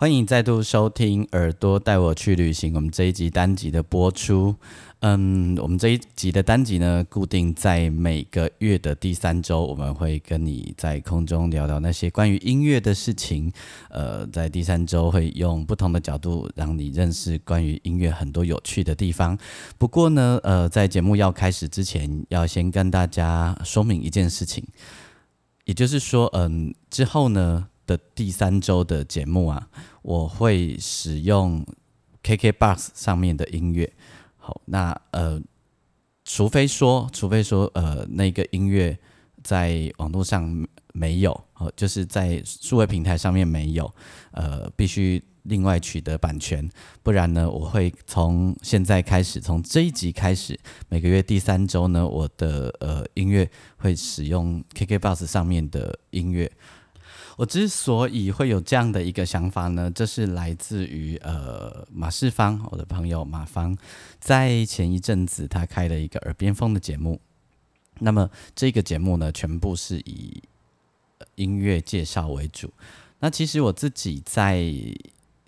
欢迎再度收听《耳朵带我去旅行》。我们这一集单集的播出，嗯，我们这一集的单集呢，固定在每个月的第三周，我们会跟你在空中聊聊那些关于音乐的事情。呃，在第三周会用不同的角度让你认识关于音乐很多有趣的地方。不过呢，呃，在节目要开始之前，要先跟大家说明一件事情，也就是说，嗯，之后呢。的第三周的节目啊，我会使用 KKBOX 上面的音乐。好，那呃，除非说，除非说，呃，那个音乐在网络上没有，哦，就是在数位平台上面没有，呃，必须另外取得版权，不然呢，我会从现在开始，从这一集开始，每个月第三周呢，我的呃音乐会使用 KKBOX 上面的音乐。我之所以会有这样的一个想法呢，这是来自于呃马世芳，我的朋友马芳，在前一阵子他开了一个耳边风的节目。那么这个节目呢，全部是以音乐介绍为主。那其实我自己在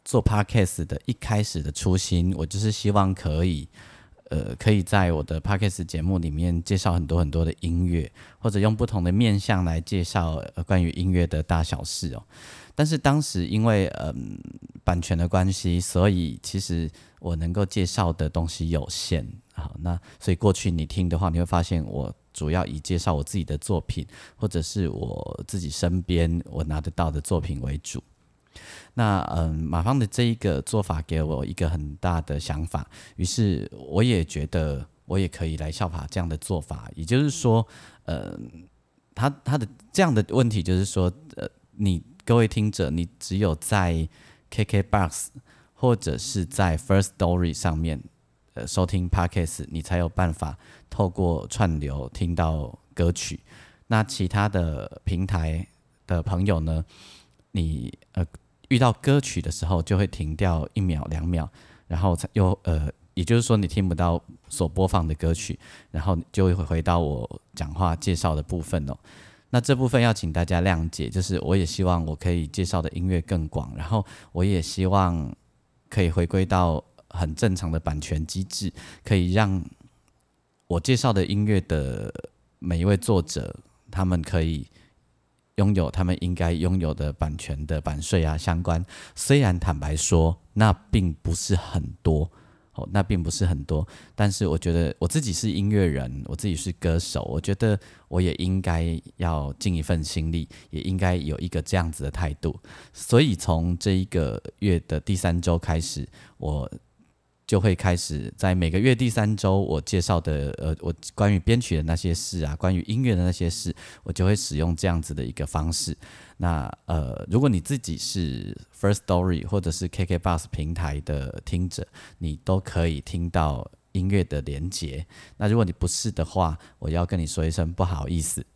做 podcast 的一开始的初心，我就是希望可以。呃，可以在我的 podcast 节目里面介绍很多很多的音乐，或者用不同的面向来介绍关于音乐的大小事哦。但是当时因为嗯版权的关系，所以其实我能够介绍的东西有限。好，那所以过去你听的话，你会发现我主要以介绍我自己的作品，或者是我自己身边我拿得到的作品为主。那嗯，马芳的这一个做法给我一个很大的想法，于是我也觉得我也可以来效法这样的做法。也就是说，呃，他他的这样的问题就是说，呃，你各位听者，你只有在 KKBox 或者是在 First Story 上面呃收听 Podcast，你才有办法透过串流听到歌曲。那其他的平台的朋友呢，你呃。遇到歌曲的时候就会停掉一秒两秒，然后才又呃，也就是说你听不到所播放的歌曲，然后就会回到我讲话介绍的部分哦。那这部分要请大家谅解，就是我也希望我可以介绍的音乐更广，然后我也希望可以回归到很正常的版权机制，可以让我介绍的音乐的每一位作者他们可以。拥有他们应该拥有的版权的版税啊，相关。虽然坦白说，那并不是很多，哦，那并不是很多。但是我觉得我自己是音乐人，我自己是歌手，我觉得我也应该要尽一份心力，也应该有一个这样子的态度。所以从这一个月的第三周开始，我。就会开始在每个月第三周，我介绍的呃，我关于编曲的那些事啊，关于音乐的那些事，我就会使用这样子的一个方式。那呃，如果你自己是 First Story 或者是 KK Bus 平台的听者，你都可以听到音乐的连接。那如果你不是的话，我要跟你说一声不好意思。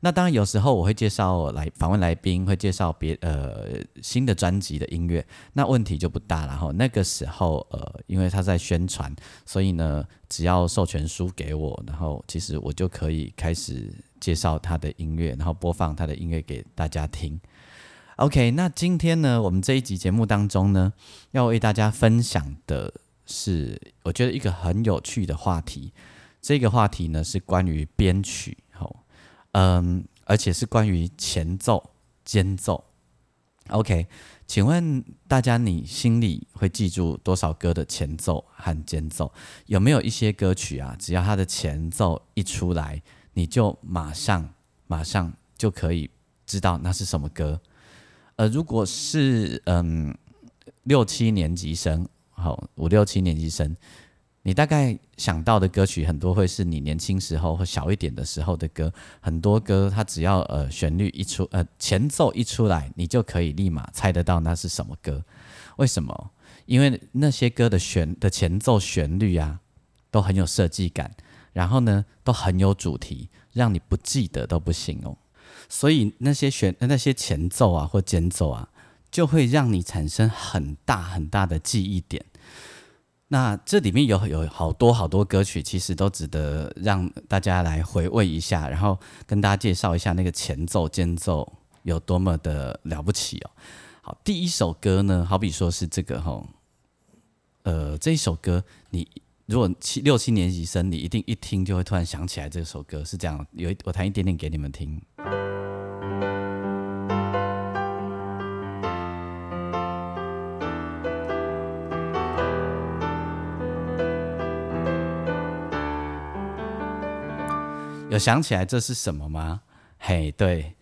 那当然，有时候我会介绍来访问来宾，会介绍别呃新的专辑的音乐，那问题就不大然后。那个时候呃，因为他在宣传，所以呢，只要授权书给我，然后其实我就可以开始介绍他的音乐，然后播放他的音乐给大家听。OK，那今天呢，我们这一集节目当中呢，要为大家分享的是，我觉得一个很有趣的话题。这个话题呢，是关于编曲。嗯，而且是关于前奏、间奏。OK，请问大家，你心里会记住多少歌的前奏和间奏？有没有一些歌曲啊，只要它的前奏一出来，你就马上、马上就可以知道那是什么歌？呃，如果是嗯六七年级生，好五六七年级生。你大概想到的歌曲很多会是你年轻时候或小一点的时候的歌，很多歌它只要呃旋律一出，呃前奏一出来，你就可以立马猜得到那是什么歌。为什么？因为那些歌的旋的前奏旋律啊，都很有设计感，然后呢都很有主题，让你不记得都不行哦。所以那些旋那些前奏啊或间奏啊，就会让你产生很大很大的记忆点。那这里面有有好多好多歌曲，其实都值得让大家来回味一下，然后跟大家介绍一下那个前奏、间奏有多么的了不起哦。好，第一首歌呢，好比说是这个哈，呃，这一首歌，你如果七六七年级生，你一定一听就会突然想起来这首歌是这样。有一我弹一点点给你们听。有想起来这是什么吗？嘿，对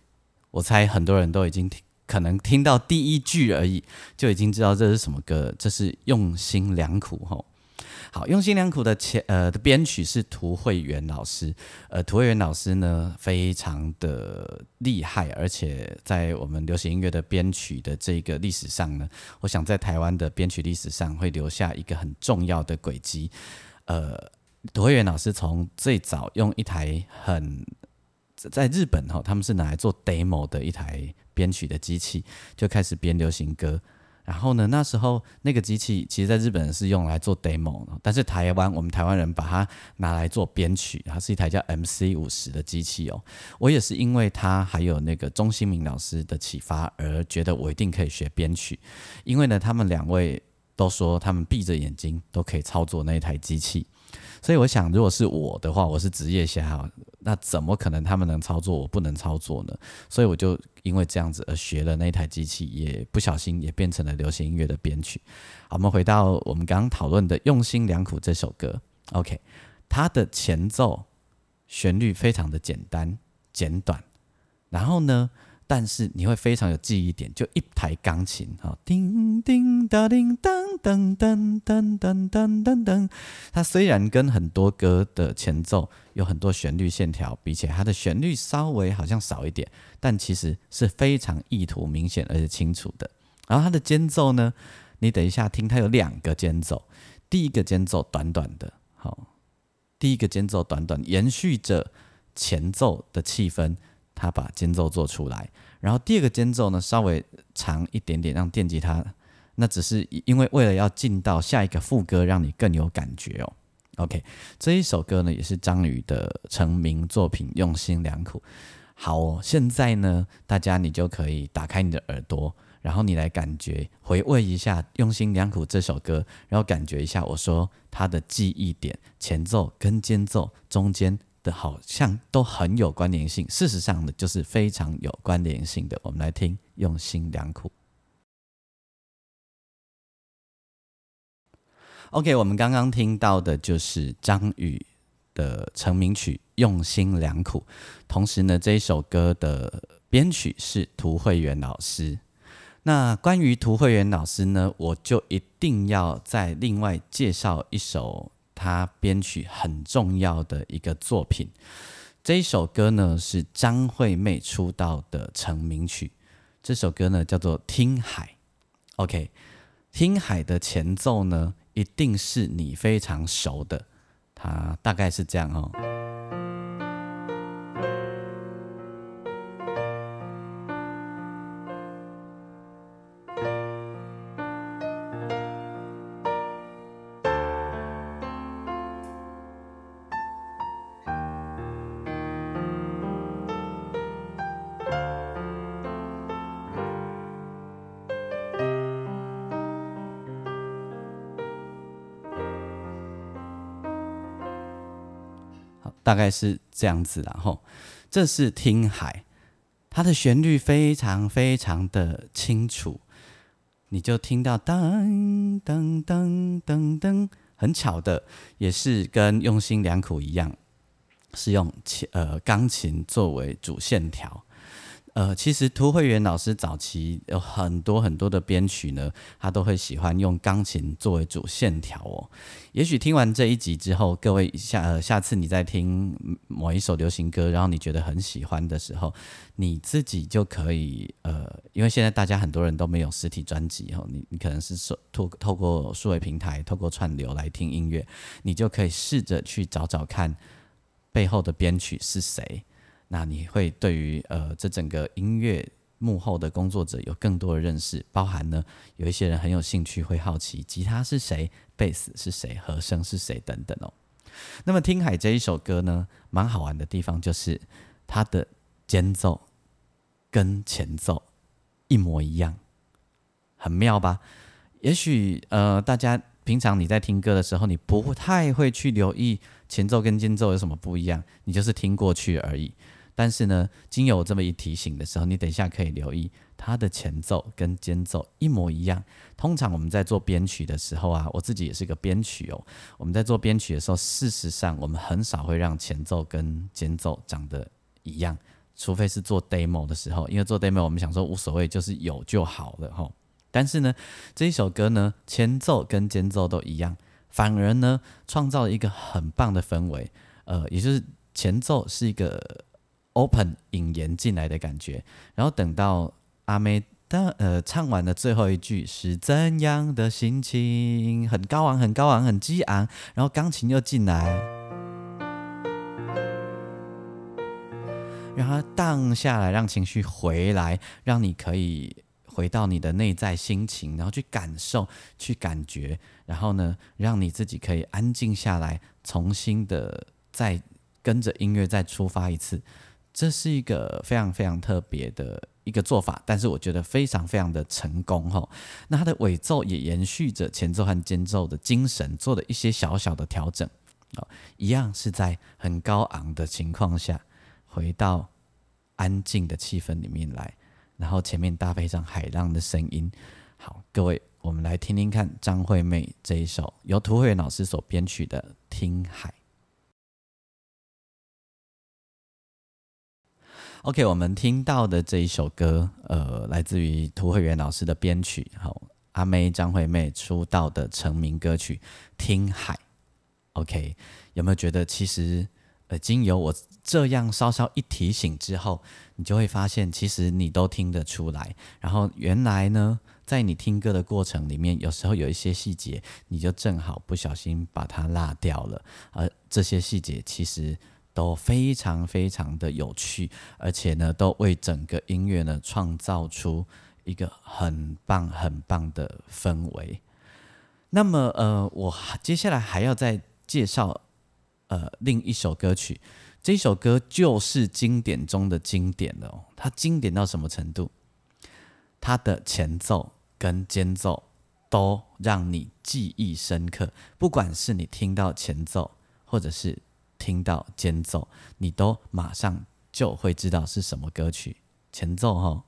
我猜很多人都已经，可能听到第一句而已，就已经知道这是什么歌。这是用心良苦吼。好，用心良苦的前呃的编曲是涂慧源老师。呃，涂慧源老师呢非常的厉害，而且在我们流行音乐的编曲的这个历史上呢，我想在台湾的编曲历史上会留下一个很重要的轨迹。呃。涂慧源老师从最早用一台很在日本哈，他们是拿来做 demo 的一台编曲的机器，就开始编流行歌。然后呢，那时候那个机器其实在日本是用来做 demo，但是台湾我们台湾人把它拿来做编曲，它是一台叫 MC 五十的机器哦。我也是因为它还有那个钟新明老师的启发，而觉得我一定可以学编曲，因为呢，他们两位都说他们闭着眼睛都可以操作那一台机器。所以我想，如果是我的话，我是职业侠，那怎么可能他们能操作，我不能操作呢？所以我就因为这样子而学了那台机器，也不小心也变成了流行音乐的编曲。好，我们回到我们刚刚讨论的《用心良苦》这首歌。OK，它的前奏旋律非常的简单简短，然后呢？但是你会非常有记忆点，就一台钢琴，哈，叮叮当叮当当当当当当当当。它虽然跟很多歌的前奏有很多旋律线条比起来，它的旋律稍微好像少一点，但其实是非常意图明显而且清楚的。然后它的间奏呢，你等一下听，它有两个间奏，第一个间奏短短的，好，第一个间奏短短，延续着前奏的气氛。他把间奏做出来，然后第二个间奏呢稍微长一点点，让电吉他，那只是因为为了要进到下一个副歌，让你更有感觉哦。OK，这一首歌呢也是张宇的成名作品，用心良苦。好，哦现在呢大家你就可以打开你的耳朵，然后你来感觉回味一下《用心良苦》这首歌，然后感觉一下我说它的记忆点，前奏跟间奏中间。的好像都很有关联性，事实上呢，就是非常有关联性的。我们来听，用心良苦。OK，我们刚刚听到的就是张宇的成名曲《用心良苦》，同时呢，这一首歌的编曲是涂慧源老师。那关于涂慧源老师呢，我就一定要再另外介绍一首。他编曲很重要的一个作品，这一首歌呢是张惠妹出道的成名曲。这首歌呢叫做《听海》，OK，《听海》的前奏呢一定是你非常熟的，它大概是这样哦。大概是这样子，然后这是听海，它的旋律非常非常的清楚，你就听到噔噔噔噔噔，很巧的，也是跟用心良苦一样，是用琴呃钢琴作为主线条。呃，其实涂慧源老师早期有很多很多的编曲呢，他都会喜欢用钢琴作为主线条哦。也许听完这一集之后，各位下呃下次你在听某一首流行歌，然后你觉得很喜欢的时候，你自己就可以呃，因为现在大家很多人都没有实体专辑哦，你你可能是透透透过数位平台，透过串流来听音乐，你就可以试着去找找看背后的编曲是谁。那你会对于呃这整个音乐幕后的工作者有更多的认识，包含呢有一些人很有兴趣，会好奇吉他是谁，贝斯是谁，和声是谁等等哦。那么听海这一首歌呢，蛮好玩的地方就是它的间奏跟前奏一模一样，很妙吧？也许呃大家平常你在听歌的时候，你不太会去留意前奏跟间奏有什么不一样，你就是听过去而已。但是呢，经有这么一提醒的时候，你等一下可以留意它的前奏跟间奏一模一样。通常我们在做编曲的时候啊，我自己也是个编曲哦。我们在做编曲的时候，事实上我们很少会让前奏跟间奏长得一样，除非是做 demo 的时候，因为做 demo 我们想说无所谓，就是有就好了哈。但是呢，这一首歌呢，前奏跟间奏都一样，反而呢，创造了一个很棒的氛围。呃，也就是前奏是一个。Open 引言进来的感觉，然后等到阿妹的呃唱完了最后一句是怎样的心情，很高昂，很高昂，很激昂，然后钢琴又进来，让它荡下来，让情绪回来，让你可以回到你的内在心情，然后去感受，去感觉，然后呢，让你自己可以安静下来，重新的再跟着音乐再出发一次。这是一个非常非常特别的一个做法，但是我觉得非常非常的成功哈。那它的尾奏也延续着前奏和间奏的精神，做了一些小小的调整哦，一样是在很高昂的情况下，回到安静的气氛里面来，然后前面搭配上海浪的声音。好，各位，我们来听听看张惠妹这一首由涂慧老师所编曲的《听海》。OK，我们听到的这一首歌，呃，来自于涂慧源老师的编曲，好，阿妹张惠妹出道的成名歌曲《听海》。OK，有没有觉得其实，呃，经由我这样稍稍一提醒之后，你就会发现，其实你都听得出来。然后原来呢，在你听歌的过程里面，有时候有一些细节，你就正好不小心把它落掉了，而这些细节其实。都非常非常的有趣，而且呢，都为整个音乐呢创造出一个很棒很棒的氛围。那么，呃，我接下来还要再介绍呃另一首歌曲，这首歌就是经典中的经典了哦。它经典到什么程度？它的前奏跟间奏都让你记忆深刻，不管是你听到前奏，或者是。听到间奏，你都马上就会知道是什么歌曲。前奏哈，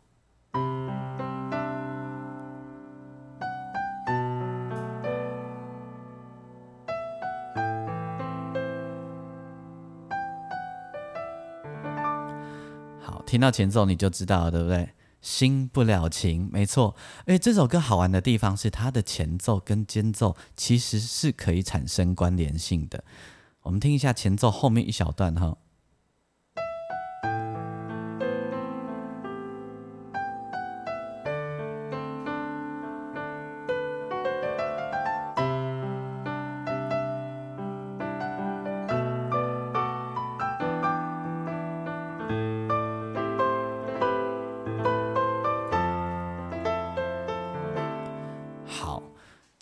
好，听到前奏你就知道了，对不对？新不了情，没错。哎，这首歌好玩的地方是它的前奏跟间奏其实是可以产生关联性的。我们听一下前奏后面一小段哈。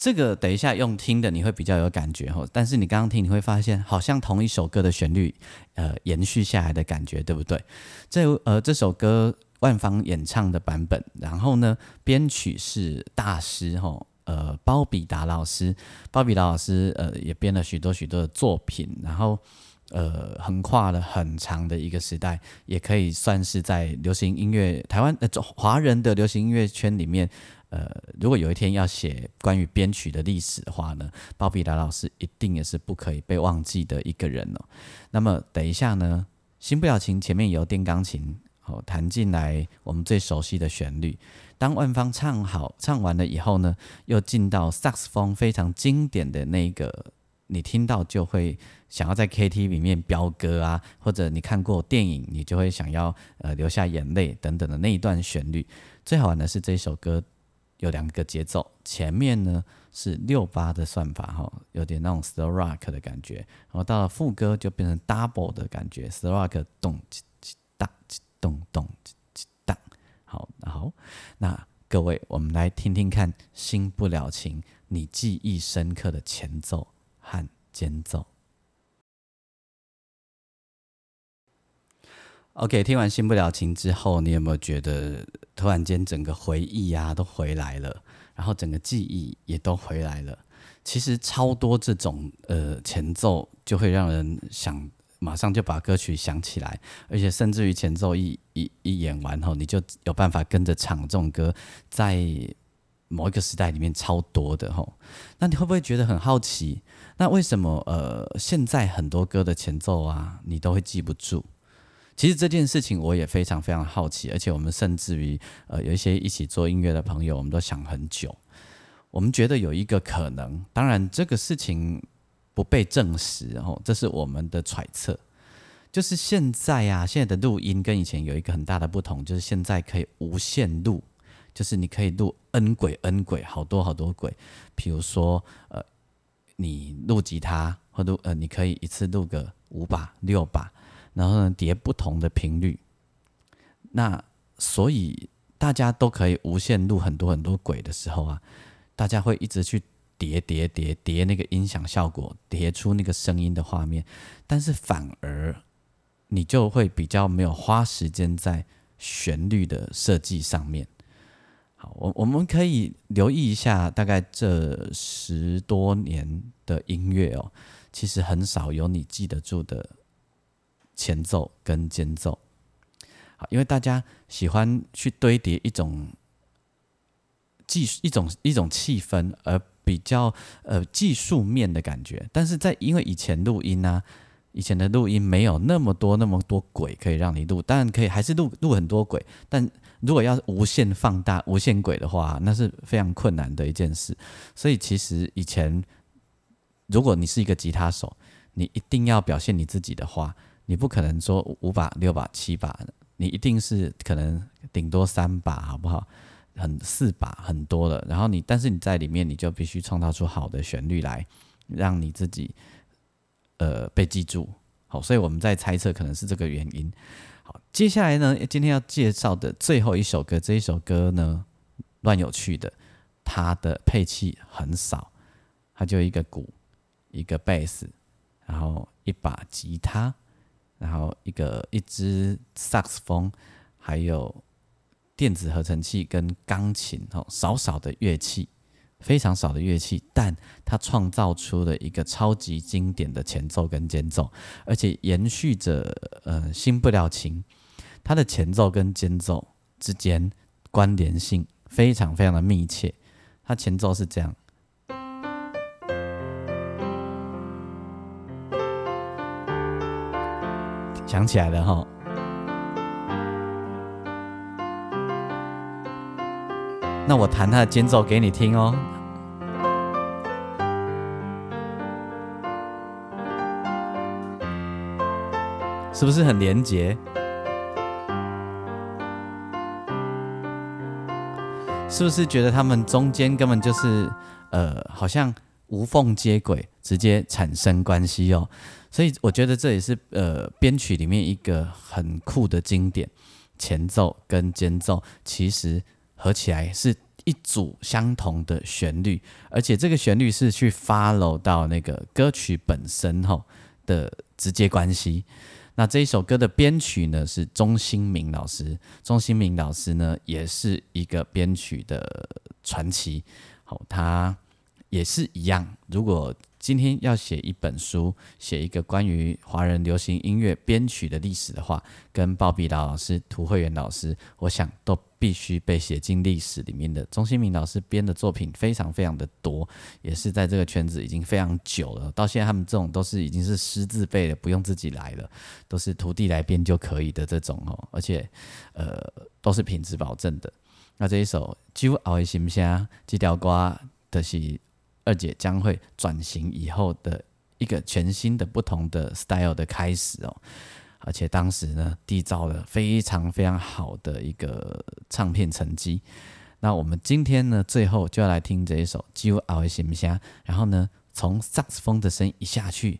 这个等一下用听的你会比较有感觉哈，但是你刚刚听你会发现好像同一首歌的旋律，呃，延续下来的感觉，对不对？这呃这首歌万芳演唱的版本，然后呢编曲是大师哈，呃包比达老师，包比达老师呃也编了许多许多的作品，然后呃横跨了很长的一个时代，也可以算是在流行音乐台湾呃华人的流行音乐圈里面。呃，如果有一天要写关于编曲的历史的话呢，鲍比达老师一定也是不可以被忘记的一个人哦。那么等一下呢，新不了情前面有电钢琴，好弹进来我们最熟悉的旋律。当万芳唱好唱完了以后呢，又进到萨克斯风非常经典的那个，你听到就会想要在 KTV 里面飙歌啊，或者你看过电影，你就会想要呃流下眼泪等等的那一段旋律。最好玩的是这首歌有两个节奏，前面呢是六八的算法哈，有点那种 slow rock 的感觉，然后到了副歌就变成 double 的感觉，slow rock 咚哒咚咚。好，好，那各位，我们来听听看《新不了情》，你记忆深刻的前奏和间奏。OK，听完《新不了情》之后，你有没有觉得突然间整个回忆呀都回来了，然后整个记忆也都回来了？其实超多这种呃前奏，就会让人想。马上就把歌曲想起来，而且甚至于前奏一一一演完后，你就有办法跟着唱这种歌，在某一个时代里面超多的吼。那你会不会觉得很好奇？那为什么呃现在很多歌的前奏啊，你都会记不住？其实这件事情我也非常非常好奇，而且我们甚至于呃有一些一起做音乐的朋友，我们都想很久。我们觉得有一个可能，当然这个事情。不被证实，然后这是我们的揣测。就是现在啊，现在的录音跟以前有一个很大的不同，就是现在可以无限录，就是你可以录 n 轨 n 轨，好多好多轨。比如说，呃，你录吉他，或者呃，你可以一次录个五把、六把，然后呢叠不同的频率。那所以大家都可以无限录很多很多轨的时候啊，大家会一直去。叠叠叠叠那个音响效果，叠出那个声音的画面，但是反而你就会比较没有花时间在旋律的设计上面。好，我我们可以留意一下，大概这十多年的音乐哦，其实很少有你记得住的前奏跟间奏。好，因为大家喜欢去堆叠一种技术一种一种气氛，而比较呃技术面的感觉，但是在因为以前录音呢，以前的录音没有那么多那么多轨可以让你录，当然可以还是录录很多轨，但如果要无限放大无限轨的话，那是非常困难的一件事。所以其实以前，如果你是一个吉他手，你一定要表现你自己的话，你不可能说五把六把七把，你一定是可能顶多三把，好不好？很四把很多了，然后你，但是你在里面，你就必须创造出好的旋律来，让你自己呃被记住。好，所以我们在猜测可能是这个原因。好，接下来呢，今天要介绍的最后一首歌，这一首歌呢，乱有趣的，它的配器很少，它就一个鼓，一个贝斯，然后一把吉他，然后一个一支萨克斯风，还有。电子合成器跟钢琴，哦，少少的乐器，非常少的乐器，但它创造出了一个超级经典的前奏跟间奏，而且延续着呃新不了情，它的前奏跟间奏之间关联性非常非常的密切。它前奏是这样，想起来了哈。那我弹它的间奏给你听哦，是不是很连结？是不是觉得他们中间根本就是呃，好像无缝接轨，直接产生关系哦？所以我觉得这也是呃编曲里面一个很酷的经典，前奏跟间奏其实。合起来是一组相同的旋律，而且这个旋律是去 follow 到那个歌曲本身吼的直接关系。那这一首歌的编曲呢是钟兴明老师，钟兴明老师呢也是一个编曲的传奇。好，他也是一样，如果今天要写一本书，写一个关于华人流行音乐编曲的历史的话，跟鲍比老老师、涂慧源老师，我想都必须被写进历史里面的。钟新明老师编的作品非常非常的多，也是在这个圈子已经非常久了。到现在他们这种都是已经是师字辈的，不用自己来了，都是徒弟来编就可以的这种哦，而且呃都是品质保证的。那这一首《酒熬的心声》这条歌的是。二姐将会转型以后的一个全新的、不同的 style 的开始哦，而且当时呢缔造了非常非常好的一个唱片成绩。那我们今天呢，最后就要来听这一首《就熬行不行？然后呢，从萨克斯风的声音一下去，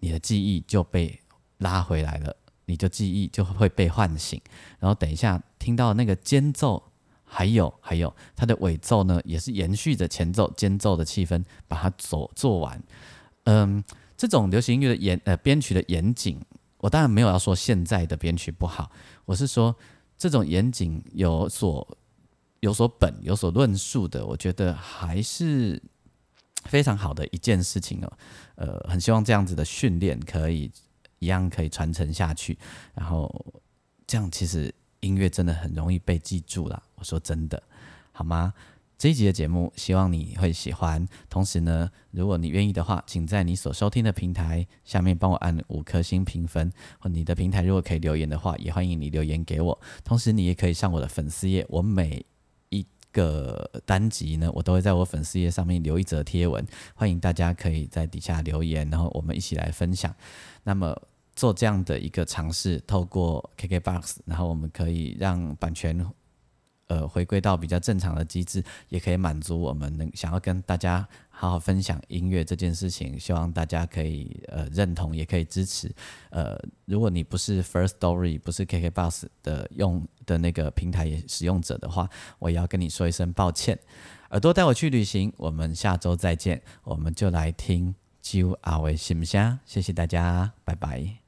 你的记忆就被拉回来了，你就记忆就会被唤醒。然后等一下听到那个间奏。还有还有，它的尾奏呢，也是延续着前奏、间奏的气氛，把它做做完。嗯，这种流行音乐的严呃编曲的严谨，我当然没有要说现在的编曲不好，我是说这种严谨有所有所本有所论述的，我觉得还是非常好的一件事情哦。呃，很希望这样子的训练可以一样可以传承下去，然后这样其实。音乐真的很容易被记住了，我说真的，好吗？这一集的节目希望你会喜欢。同时呢，如果你愿意的话，请在你所收听的平台下面帮我按五颗星评分，或你的平台如果可以留言的话，也欢迎你留言给我。同时，你也可以上我的粉丝页，我每一个单集呢，我都会在我粉丝页上面留一则贴文，欢迎大家可以在底下留言，然后我们一起来分享。那么。做这样的一个尝试，透过 KKBOX，然后我们可以让版权呃回归到比较正常的机制，也可以满足我们能想要跟大家好好分享音乐这件事情。希望大家可以呃认同，也可以支持。呃，如果你不是 First Story，不是 KKBOX 的用的那个平台使用者的话，我也要跟你说一声抱歉。耳朵带我去旅行，我们下周再见。我们就来听《酒阿维心声》，谢谢大家，拜拜。